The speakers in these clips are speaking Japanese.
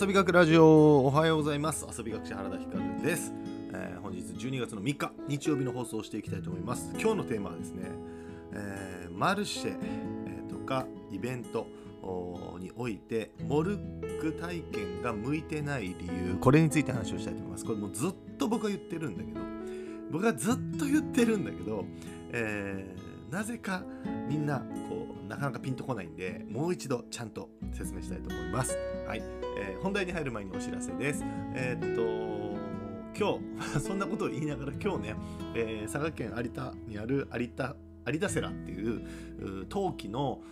遊び学ラジオおはようございます。遊び学者原田光です、えー、本日12月の3日日曜日の放送をしていきたいと思います。今日のテーマはですね、えー、マルシェ、とかイベントにおいてモルック体験が向いてない理由。これについて話をしたいと思います。これもずっと僕は言ってるんだけど。僕はずっと言ってるんだけど、えー、なぜかみんななかなかピンとこないんでもう一度ちゃんと説明したいと思います。はい、えー、本題に入る前にお知らせです。えー、っと今日 そんなことを言いながら今日ね、えー、佐賀県有田にある有田有田セラっていう陶器の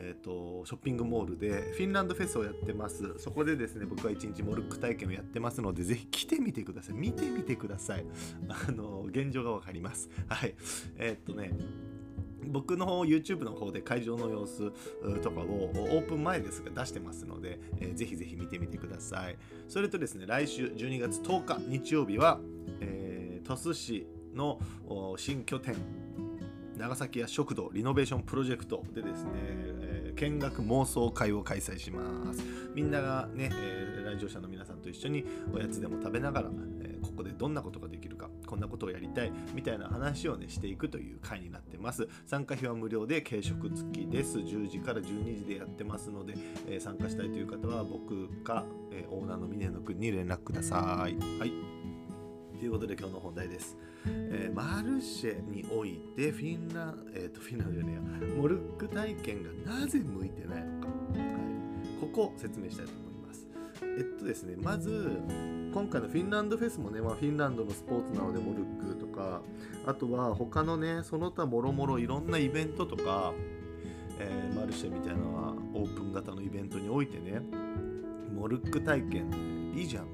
えーと、ショッピングモールでフィンランドフェスをやってます。そこでですね僕は一日モルック体験をやってますのでぜひ来てみてください。見てみてください。あの現状がわかります。はい。えー、っとね僕の方 YouTube の方で会場の様子とかをオープン前ですが出してますので、えー、ぜひぜひ見てみてください。それとですね来週12月10日日曜日は、えー、鳥栖市の新拠点長崎屋食堂リノベーションプロジェクトでですね、えー、見学妄想会を開催します。みんながね、えー、来場者の皆さんと一緒におやつでも食べながら、えー、ここでどんなことができるかこんなことをやりたいみたいな話をねしていくという会になってます。参加費は無料で軽食付きです。10時から12時でやってますので、えー、参加したいという方は僕か、えー、オーナーの峰野くんに連絡ください。はい。ということで今日の本題です。えー、マルシェにおいてフィンラン、えーと、フィンランドじゃねえや。モルック体験がなぜ向いてないのか、はい、ここを説明したいと思います。えっとですねまず今回のフィンランドフェスもね、まあ、フィンランドのスポーツなのでモルックとかあとは他のねその他もろもろいろんなイベントとか、えー、マルシェみたいなのはオープン型のイベントにおいてねモルック体験いいじゃん。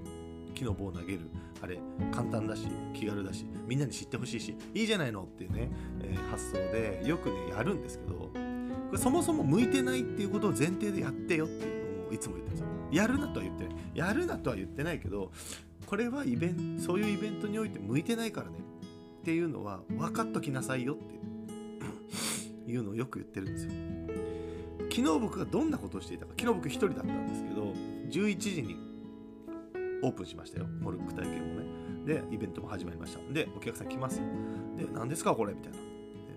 木の棒投げる。あれ簡単だし気軽だしみんなに知ってほしいしいいじゃないのっていうね、えー、発想でよくねやるんですけどこれそもそも向いてないっていうことを前提でやってよっていうのをいつも言ってるんです。よやるなとは言ってないやるなとは言ってないけどこれはイベントそういうイベントにおいて向いてないからねっていうのは分かっときなさいよっていう のをよく言ってるんですよ昨日僕がどんなことをしていたか昨日僕一人だったんですけど11時にオープンしましたよ。モルック体験もね。で、イベントも始まりました。で、お客さん来ますよ。で、何ですかこれみたいな。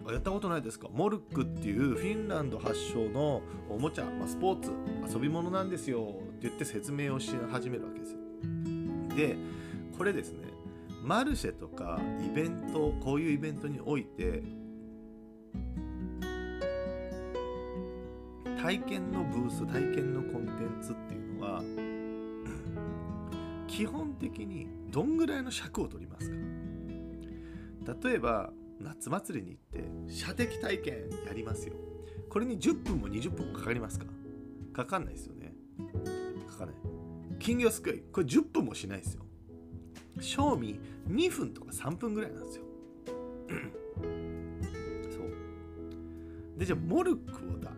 あやったことないですかモルックっていうフィンランド発祥のおもちゃ、まあ、スポーツ、遊び物なんですよ言って説明をし始めるわけですよ。で、これですね、マルシェとかイベント、こういうイベントにおいて、体験のブース、体験のコンテンツっていうのは、基本的にどんぐらいの尺を取りますか。例えば夏祭りに行って射的体験やりますよ。これに10分も20分もかかりますか。かかんないですよね。かない金魚すくい。これ10分もしないですよ。賞味2分とか3分ぐらいなんですよ。そう。でじゃあモルックをだ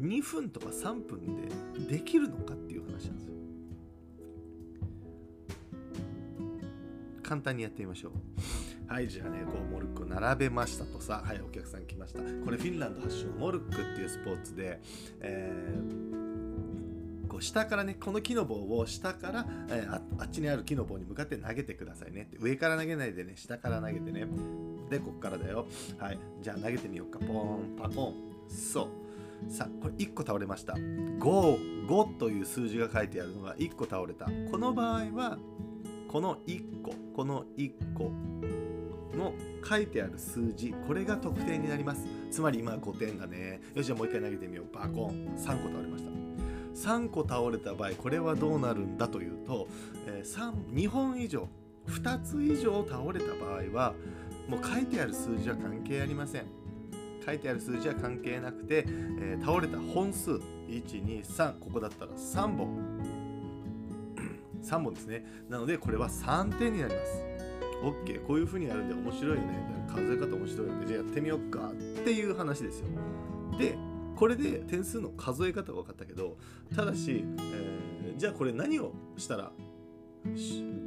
2分とか3分でできるのかっていう話なんですよ。簡単にやってみましょう。はい、じゃあね、こう、モルックを並べましたとさ、はい、お客さん来ました。これフィンランド発祥のモルックっていうスポーツで、えー、こう下からね、この木の棒を下から、えー、ああっちにある木の棒に向かって投げてくださいね。上から投げないでね、下から投げてね。で、こっからだよ。はい、じゃあ投げてみようか。ポーン、パコン。そう。さあ、これ1個倒れました。5、5という数字が書いてあるのが1個倒れた。この場合は、この1個この1個の書いてある数字これが得点になりますつまり今5点だねよしじゃあもう一回投げてみようバコン3個倒れました3個倒れた場合これはどうなるんだというと、えー、2本以上2つ以上倒れた場合はもう書いてある数字は関係ありません書いてある数字は関係なくて、えー、倒れた本数123ここだったら3本 3本ですね。なので、これは3点になります。OK、こういう風にやるんで面白いよね。数え方面白いよね。じゃあやってみようかっていう話ですよ。で、これで点数の数え方が分かったけど、ただし、えー、じゃあこれ何をしたら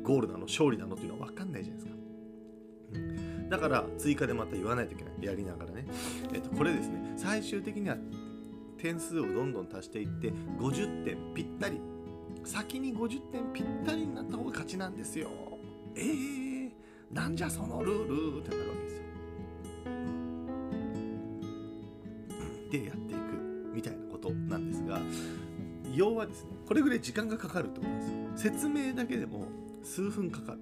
ゴールなの勝利なのっていうのは分かんないじゃないですか。だから追加でまた言わないといけない。やりながらね。えっ、と、これですね、最終的には点数をどんどん足していって50点ぴったり先に50点ぴったりになった方が勝ちなんですよえー、なんじゃそのルールってなるわけですよでやっ要はですねこれぐらい時間がかかるってことです説明だけでも数分かかる。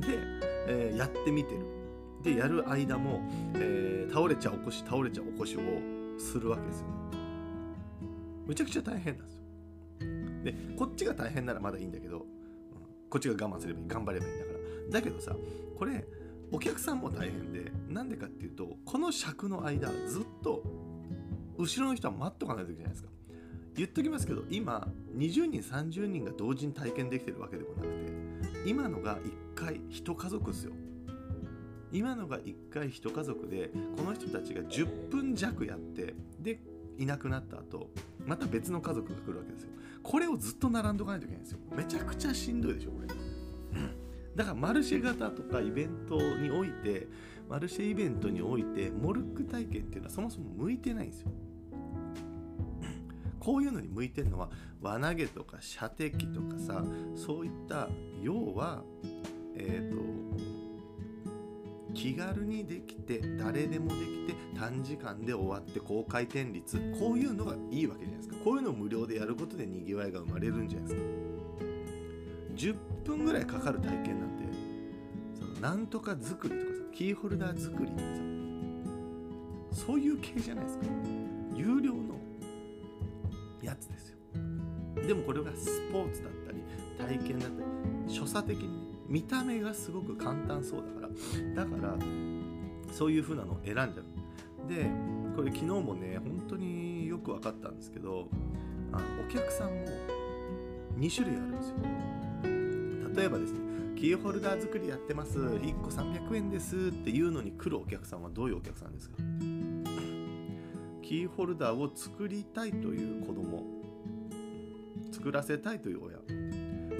で、えー、やってみてる。でやる間も、えー、倒れちゃ起こし倒れちゃ起こしをするわけですよね。むちゃくちゃ大変なんですよ。でこっちが大変ならまだいいんだけど、うん、こっちが我慢すればいい頑張ればいいんだから。だけどさこれお客さんも大変でなんでかっていうとこの尺の間ずっと後ろの人は待っとかないといけないですか。言っときますけど今20人30人が同時に体験できてるわけでもなくて今のが1回1家族ですよ。今のが1回1家族でこの人たちが10分弱やってでいなくなった後また別の家族が来るわけですよ。これをずっと並んどかないといけないんですよ。めちゃくちゃしんどいでしょこれ。だからマルシェ型とかイベントにおいてマルシェイベントにおいてモルック体験っていうのはそもそも向いてないんですよ。こういうのに向いてるのは輪投げとか射的とかさそういった要はえっ、ー、と気軽にできて誰でもできて短時間で終わって高回転率こういうのがいいわけじゃないですか。こういうのを無料でやることでにぎわいが生まれるんじゃないですか。10分ぐらいかかる体験なんてそのなんとか作りとかさキーホルダー作りとかさそういう系じゃないですか。有料のやつですよ。でもこれがスポーツだったり体験だったり所作的に、見た目がすごく簡単そうだからだからそういう風なのを選んじゃう。でこれ昨日もね本当によく分かったんですけどあのお客さんも2種類あるんですよ。例えばですねキーホルダー作りやってます。1個300円ですっていうのに来るお客さんはどういうお客さんですか？キーホルダーを作りたいという子供。作らせたいという親、ま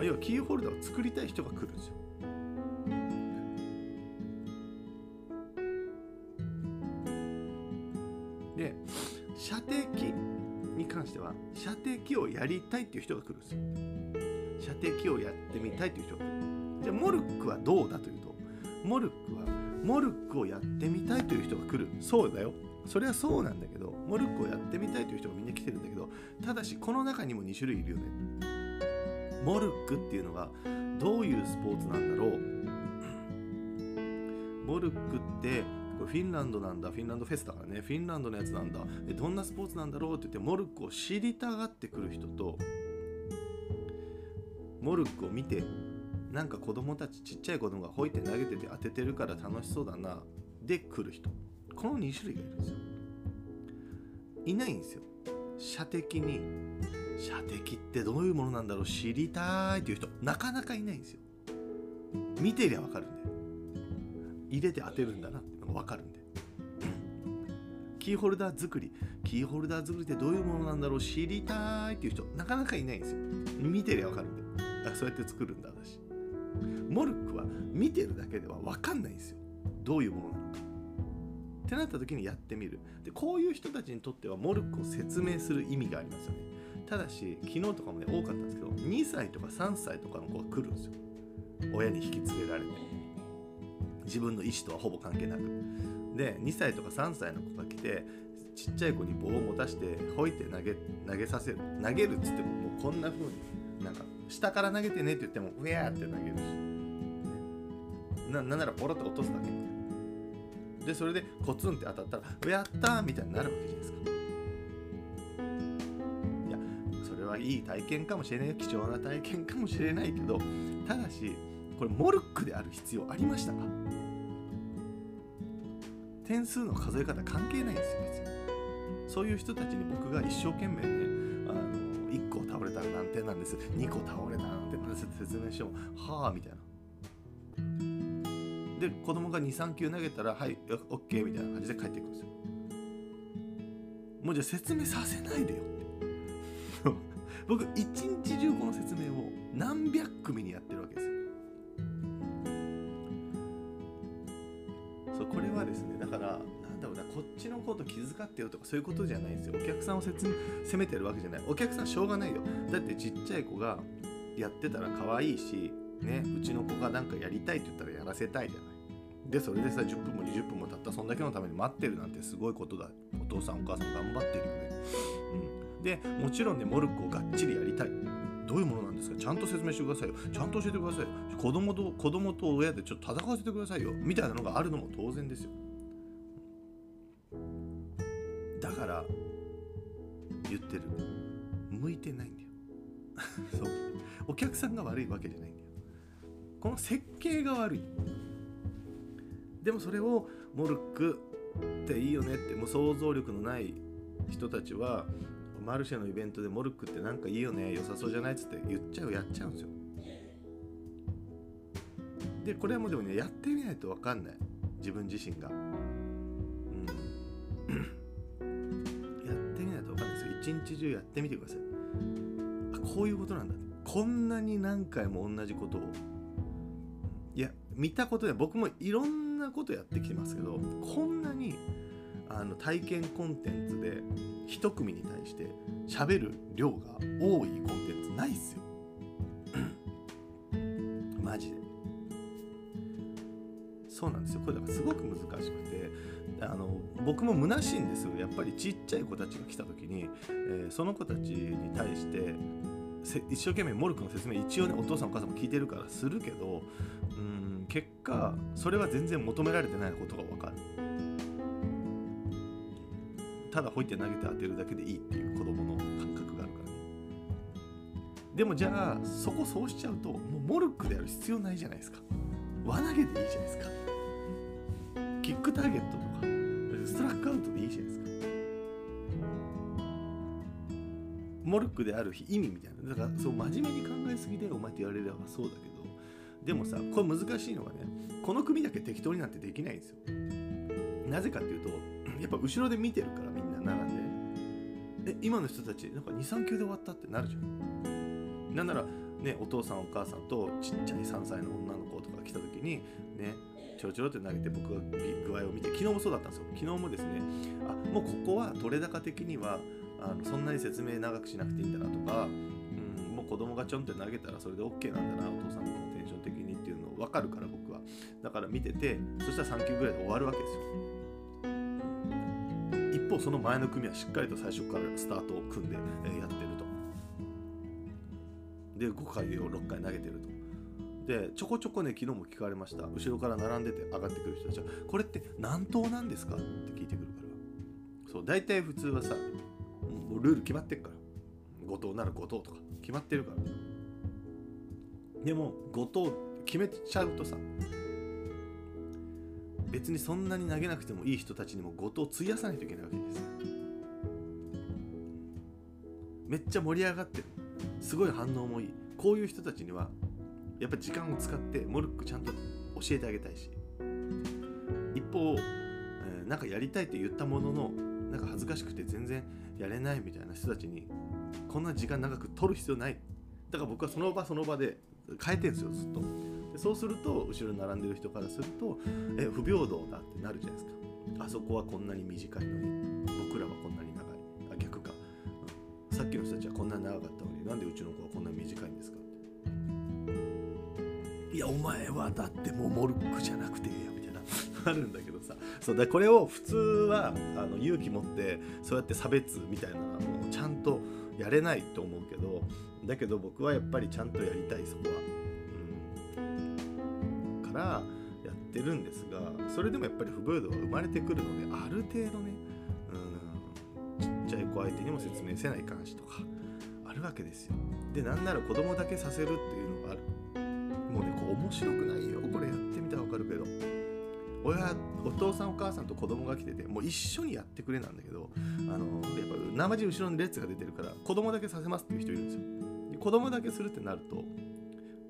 あ、要はキーホルダーを作りたい人が来るんですよ。で射的に関しては射的をやりたいっていう人が来るんですよ。射的をやってみたいという人が来る。じゃあモルックはどうだというとモルックはモルックをやってみたいという人が来る。そうだよ。それはそうなんだけどモルックをやってみたいという人がみんな来てるんだけどただしこの中にも2種類いるよね。モルックっていうのがどういうスポーツなんだろう。モルックってこれフィンランドなんだ。フィンランドフェスだからね。フィンランドのやつなんだ。えどんなスポーツなんだろうって言ってモルックを知りたがってくる人とモルックを見てなんか子供たちちっちゃい子供がほいて投げてて当ててるから楽しそうだな。で来る人。この2種類がいるんですよ。いないんですよ。射的に。射的ってどういうものなんだろう。知りたいっていう人。なかなかいないんですよ。見てりゃ分かるんで入れて当てるんだなってのが分かるんでキーホルダー作り。キーホルダー作りってどういうものなんだろう。知りたいっていう人。なかなかいないんですよ。見てりゃ分かるんであそうやって作るんだ私。モルックは見てるだけでは分かんないんですよ。どういうものなのってなった時にやってみる。でこういう人たちにとってはモルックを説明する意味がありますよね。ただし昨日とかもね多かったんですけど2歳とか3歳とかの子が来るんですよ。親に引き連れられて。自分の意思とはほぼ関係なく。で2歳とか3歳の子が来てちっちゃい子に棒を持たしてほいて投げ投げさせる。投げるっつってももうこんな風になんか下から投げてねって言ってもウェーって投げるし、ね、ななんならポロッと落とすだけ。みたいなでそれでコツンって当たったら「やった!」みたいになるわけじゃないですか。いやそれはいい体験かもしれない貴重な体験かもしれないけどただしこれモルックである必要ありましたか？点数の数え方関係ないんですよ別に。そういう人たちに僕が一生懸命ねあの1個倒れたら何点なんです2個倒れたら何点なんですって説明してもはあみたいな。で子供が23球投げたらはい OK みたいな感じで帰っていくんですよ。もうじゃあ説明させないでよ。っ て僕一日中この説明を何百組にやってるわけですよ。そうこれはですねだからなんだろうなこっちのこと気遣ってよとかそういうことじゃないんですよ。お客さんを責めてるわけじゃない。お客さんしょうがないよ。だってちっちゃい子がやってたら可愛いしねうちの子がなんかやりたいって言ったらやらせたいじゃない。でそれでさ10分も20分も経ったそんだけのために待ってるなんてすごいことだ。お父さんお母さん頑張ってるよね、うん、でもちろんねモルックをがっちりやりたい。どういうものなんですか？ちゃんと説明してくださいよ。ちゃんと教えてくださいよ。子供と子供と親でちょっと戦わせてくださいよ。みたいなのがあるのも当然ですよ。だから言ってる。向いてないんだよ。そう。お客さんが悪いわけじゃないんだよ。この設計が悪い。でもそれをモルックっていいよねって。もう想像力のない人たちはマルシェのイベントでモルックってなんかいいよね良さそうじゃないっつって言っちゃうやっちゃうんですよ。でこれはもうでもねやってみないと分かんない。自分自身が。うん。やってみないと分かんないですよ。一日中やってみてください。あこういうことなんだ。こんなに何回も同じことを見たことで僕もいろんなことやってきてますけどこんなにあの体験コンテンツで一組に対して喋る量が多いコンテンツないっすよ。マジで。そうなんですよ。これだからすごく難しくてあの僕も虚しいんですよ。やっぱりちっちゃい子たちが来た時に、えー、その子たちに対して一生懸命モルクの説明一応ねお父さんお母さんも聞いてるからするけどうん結果それは全然求められてないことが分かる。ただほいって投げて当てるだけでいいっていう子供の感覚があるからね。でもじゃあそこそうしちゃうともうモルックでやる必要ないじゃないですか。輪投げでいいじゃないですか。キックターゲットとかストラックアウトでいいじゃないですか。モルックである意味みたいな。だからそう真面目に考えすぎでお前って言われればそうだけどでもさこれ難しいのがねこの組だけ適当になんてできないんですよ。なぜかっていうと やっぱ後ろで見てるからみんな並んで。え今の人たちなんか23球で終わったってなるじゃん。なんならねお父さんお母さんとちっちゃい3歳の女の子とか来た時にねちょろちょろって投げて僕が具合を見て昨日もそうだったんですよ。昨日もですねあもうここは取れ高的にはあのそんなに説明長くしなくていいんだなとか、うん、もう子供がちょんって投げたらそれで OK なんだなお父さんのテンション的分かるから僕は。だから見ててそしたら3球ぐらいで終わるわけですよ。一方その前の組はしっかりと最初からスタートを組んでやってると。で5回を6回投げてると。でちょこちょこね昨日も聞かれました。後ろから並んでて上がってくる人たちはこれって何投なんですかって聞いてくるから。そう大体普通はさもうルール決まってるから。5投なら5投とか決まってるから。でも5投決めちゃうとさ別にそんなに投げなくてもいい人たちにも5投費やさないといけないわけです。めっちゃ盛り上がってる。すごい反応もいい。こういう人たちにはやっぱ時間を使ってモルックちゃんと教えてあげたいし。一方、えー、なんかやりたいって言ったもののなんか恥ずかしくて全然やれないみたいな人たちにこんな時間長く取る必要ない。だから僕はその場その場で変えてんですよずっと。そうすると後ろに並んでる人からするとえ不平等だってなるじゃないですか。あそこはこんなに短いのに。僕らはこんなに長い。あ逆か、うん、さっきの人たちはこんなに長かったのに。なんでうちの子はこんなに短いんですかって。いやお前はだってもうモルックじゃなくていいやみたいな。あるんだけどさ。そうだこれを普通はあの勇気持ってそうやって差別みたいなのをちゃんとやれないと思うけどだけど僕はやっぱりちゃんとやりたいそこは、からやってるんですがそれでもやっぱり不平等が生まれてくるのである程度ね、うん、ちっちゃい子相手にも説明せないかんしとかあるわけですよ。でなんなら子供だけさせるっていうのがある。もうねこう面白くないよ。これやってみたらわかるけど。親お父さんお母さんと子供が来ててもう一緒にやってくれなんだけどあのやっぱ生地後ろに列が出てるから子供だけさせますっていう人いるんですよ。で子供だけするってなると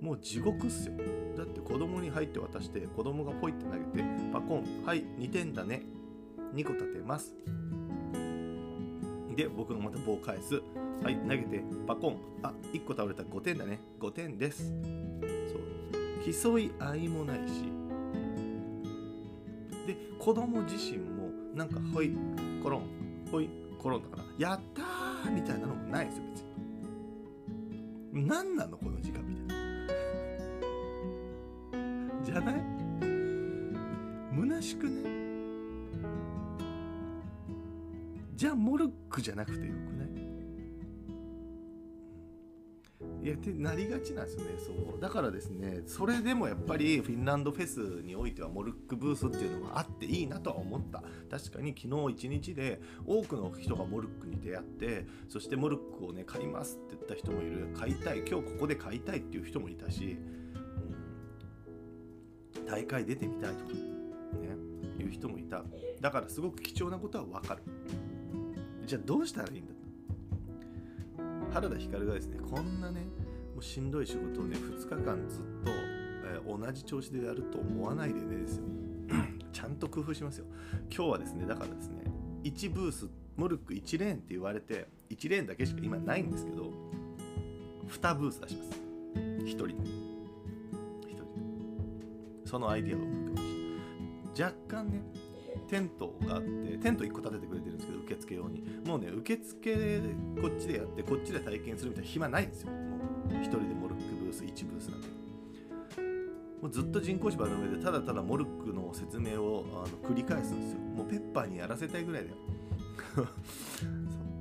もう地獄っすよ。だって子供に入って渡して子供がポイって投げてパコンはい2点だね2個立てます。で僕がまた棒返す。はい投げてパコンあ1個倒れた。5点だね。5点です。そう。競い合いもないし。で子供自身もなんかほいコロンほいコロンだからやったーみたいなのもないんですよ別に。何なのこの時間みたいな。ない虚しくねじゃあモルックじゃなくてよくない？いやってなりがちなんですよねそう。だからですねそれでもやっぱりフィンランドフェスにおいてはモルックブースっていうのがあっていいなとは思った。確かに昨日一日で多くの人がモルックに出会ってそしてモルックをね買いますって言った人もいる。買いたい。今日ここで買いたいっていう人もいたし、大会出てみたいとかねいう人もいた。だからすごく貴重なことは分かる。じゃあどうしたらいいんだと。原田光がですねこんなねもうしんどい仕事をね2日間ずっと、えー、同じ調子でやると思わないでねですよ。ちゃんと工夫しますよ。今日はですねだからですね1ブースモルック1レーンって言われて1レーンだけしか今ないんですけど2ブース出します。1人で。そのアイディアを思いました。若干ねテントがあってテント1個立ててくれてるんですけど受付用に。もうね受付こっちでやってこっちで体験するみたいな暇ないんですよ。もう1人でモルックブース1ブースなんて。もうずっと人工芝の上でただただモルックの説明をあの繰り返すんですよ。もうペッパーにやらせたいぐらいだよ。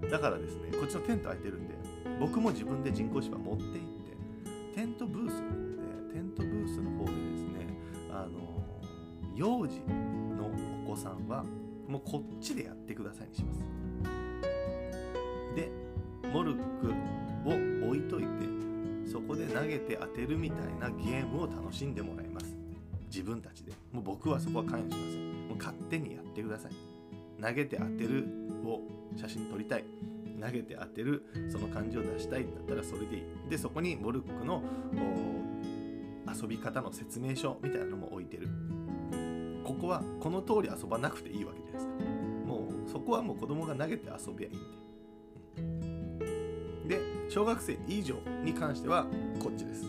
だからですねこっちのテント空いてるんで僕も自分で人工芝持って行って幼児のお子さんはもうこっちでやってくださいにします。でモルックを置いといてそこで投げて当てるみたいなゲームを楽しんでもらいます。自分たちで。もう僕はそこは関与しません。もう勝手にやってください。投げて当てるを写真撮りたい。投げて当てるその感じを出したいんだったらそれでいい。でそこにモルックの遊び方の説明書みたいなのも置いてる。ここはこの通り遊ばなくていいわけじゃないですか。もうそこはもう子供が投げて遊びゃいいんで、で小学生以上に関してはこっちです。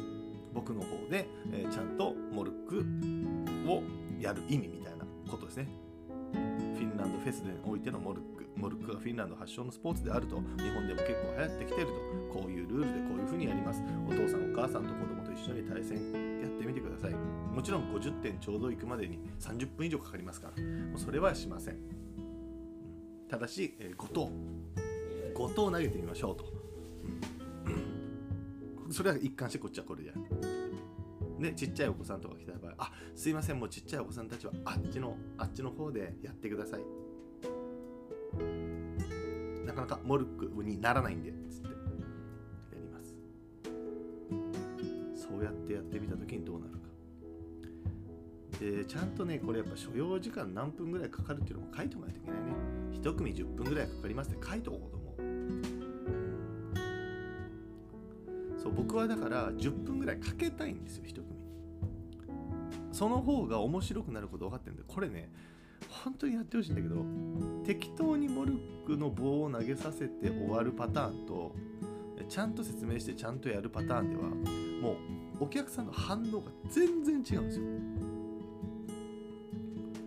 僕の方で、えー、ちゃんとモルックをやる意味みたいなことですね。フィンランドフェスでおいてのモルック。モルックがフィンランド発祥のスポーツであると。日本でも結構流行ってきてると。こういうルールでこういうふうにやります。お父さんお母さんと子供と一緒に対戦。みてください。もちろん50点ちょうどいくまでに30分以上かかりますから。もうそれはしません。ただし、えー、5投5投投げてみましょうと、うん、それは一貫してこっちはこれでやる。でちっちゃいお子さんとか来た場合あすいませんもうちっちゃいお子さんたちはあっちのあっちの方でやってください。なかなかモルックにならないんでつって。うやってやってみた時にどうなるか。でちゃんとねこれやっぱ所要時間何分ぐらいかかるっていうのも書いておかないといけないね。1組10分ぐらいかかりますって書いておこうと思う。そう僕はだから10分ぐらいかけたいんですよ1組。その方が面白くなること分かってるんでこれね本当にやってほしいんだけど適当にモルックの棒を投げさせて終わるパターンとちゃんと説明してちゃんとやるパターンではもうお客さんの反応が全然違うんですよ。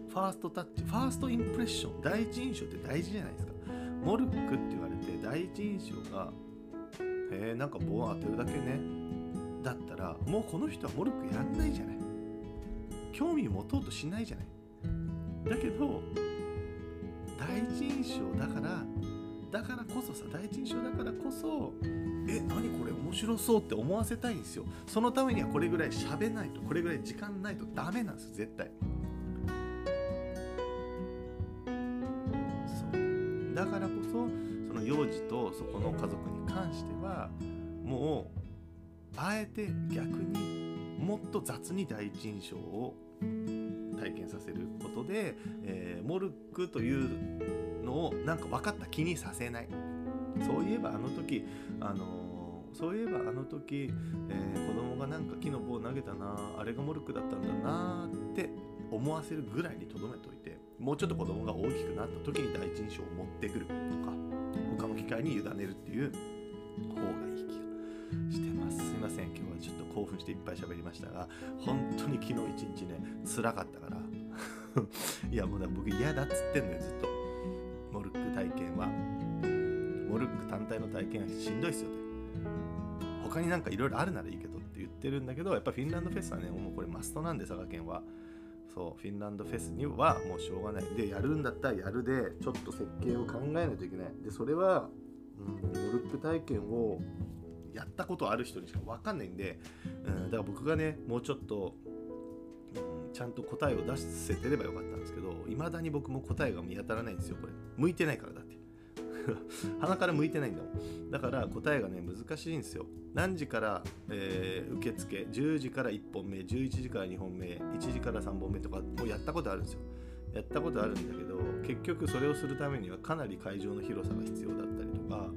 ファーストタッチファーストインプレッション第一印象って大事じゃないですか。モルックって言われて第一印象がへえなんか棒当てるだけね。だったらもうこの人はモルックやんないじゃない。興味持とうとしないじゃない。だけど第一印象だからだからこそさ第一印象だからこそえ何これ面白そうって思わせたいんですよ。そのためにはこれぐらい喋ないとこれぐらい時間ないとダメなんです絶対。そう。だからこそその幼児とそこの家族に関してはもうあえて逆にもっと雑に第一印象を体験させることで、えー、モルックというのをなんか分かった気にさせない。そういえばあの時あの、そういえばあの時、えー、子供がなんか木の棒を投げたなあれがモルックだったんだなって思わせるぐらいにとどめといてもうちょっと子供が大きくなった時に第一印象を持ってくるとか他の機会に委ねるっていう方がいい気がしてます。すいません。今日はちょっと興奮していっぱい喋りましたが本当に昨日一日ね辛かったから。いやもうだ僕嫌だっつってんのよずっと。モルック体験は。モルック単体の体験はしんどいっすよ他になんかいろいろあるならいいけどって言ってるんだけどやっぱフィンランドフェスはねもうこれマストなんで佐賀県は。そうフィンランドフェスにはもうしょうがない。でやるんだったらやるでちょっと設計を考えないといけない。でそれは、うん、モルック体験をやったことある人にしか分かんないんで、うん、だから僕がねもうちょっと、うん、ちゃんと答えを出せてればよかったんですけどいまだに僕も答えが見当たらないんですよこれ。向いてないから 鼻から向いてないんだもん。だから答えがね難しいんですよ。何時から、えー、受付10時から1本目11時から2本目1時から3本目とかもうやったことあるんですよ。やったことあるんだけど結局それをするためにはかなり会場の広さが必要だったりとか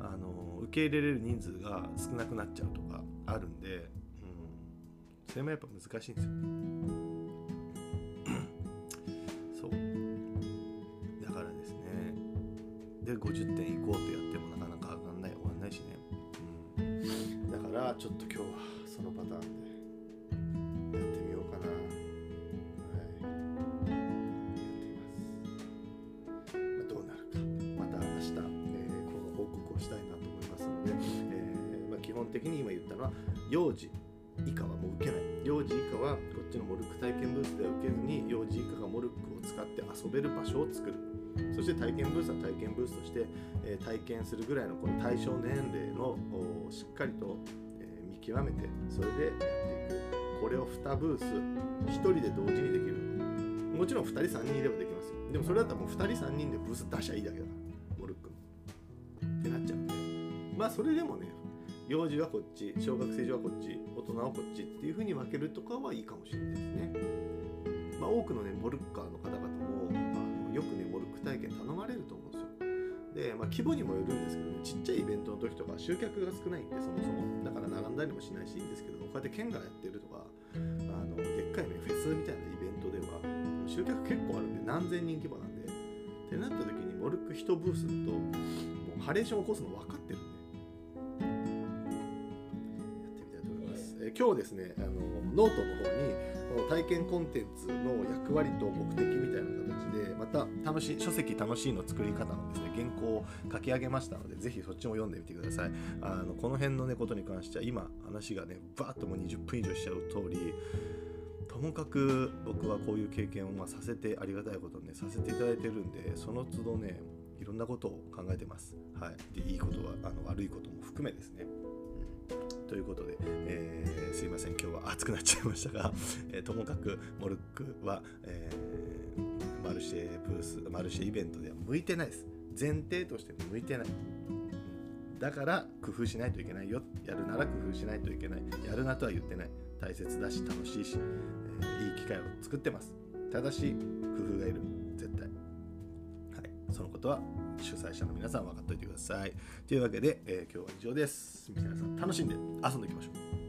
あの受け入れれる人数が少なくなっちゃうとかあるんで、うん、それもやっぱ難しいんですよ。で50点いこうとやってもなかなか上がんない終わんないしね、うん、だからちょっと今日はそのパターンでやってみようかな。はい。やってみます、ま、どうなるか。また明日、えーこの報告をしたいなと思いますので、えーまあ、基本的に今言ったのは幼児。以下はもう受けない。幼児以下はこっちのモルック体験ブースでは受けずに幼児以下がモルックを使って遊べる場所を作る。そして体験ブースは体験ブースとして、えー体験するぐらいのこの対象年齢のしっかりと、えー見極めてそれでやっていくこれを2ブース1人で同時にできるもちろん2人3人いればできます。でもそれだったらもう2人3人でブース出しゃいいだけだモルック。ってなっちゃうんでまあそれでもね幼児はこっち小学生児はこっち。大人はこっちっていう風に分けるとかはいいかもしれないですね。まあ多くのねモルッカーの方々もあよくねモルック体験頼まれると思うんですよ。で、まあ、規模にもよるんですけどねちっちゃいイベントの時とか集客が少ないんでそもそも。だから並んだりもしないしいいんですけどこうやって県がやってるとかあのでっかいねフェスみたいなイベントでは集客結構あるんで何千人規模なんで。ってなった時にモルック1ブースだともうハレーション起こすのなんか今日ですねあのノートの方にこの体験コンテンツの役割と目的みたいな形でまた楽しい書籍楽しいの作り方のですね原稿を書き上げましたのでぜひそっちも読んでみてください。あのこの辺のねことに関しては今話がねバーッともう20分以上しちゃう通りともかく僕はこういう経験をまさせてありがたいことにねさせていただいてるんでその都度ねいろんなことを考えてます。はい。でいいことはあの悪いことも含めですね。うんということで、えーすいません。今日は熱くなっちゃいましたが、えーともかくモルックは、えーマルシェブースマルシェイベントでは向いてないです。前提として向いてない。だから工夫しないといけないよ。やるなら工夫しないといけない。やるなとは言ってない。大切だし楽しいし、えーいい機会を作ってます。ただし工夫がいる。絶対。はい。そのことは主催者の皆さん分かっておいてください。というわけで、えー今日は以上です。皆さん楽しんで遊んでいきましょう。